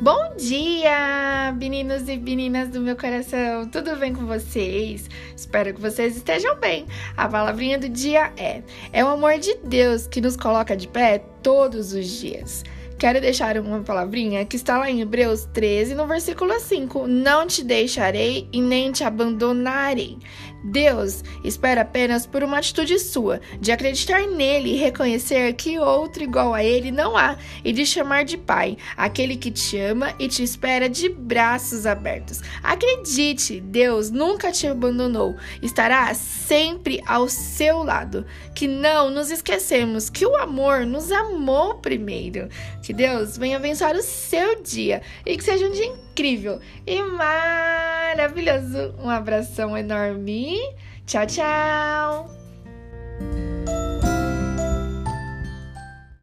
Bom dia, meninos e meninas do meu coração, tudo bem com vocês? Espero que vocês estejam bem. A palavrinha do dia é: é o amor de Deus que nos coloca de pé todos os dias. Quero deixar uma palavrinha que está lá em Hebreus 13, no versículo 5. Não te deixarei e nem te abandonarei. Deus espera apenas por uma atitude sua, de acreditar nele e reconhecer que outro igual a ele não há, e de chamar de Pai, aquele que te ama e te espera de braços abertos. Acredite, Deus nunca te abandonou, estará sempre ao seu lado. Que não nos esquecemos que o amor nos amou primeiro. Que Deus venha abençoar o seu dia e que seja um dia incrível e maravilhoso. Um abração enorme. Tchau, tchau.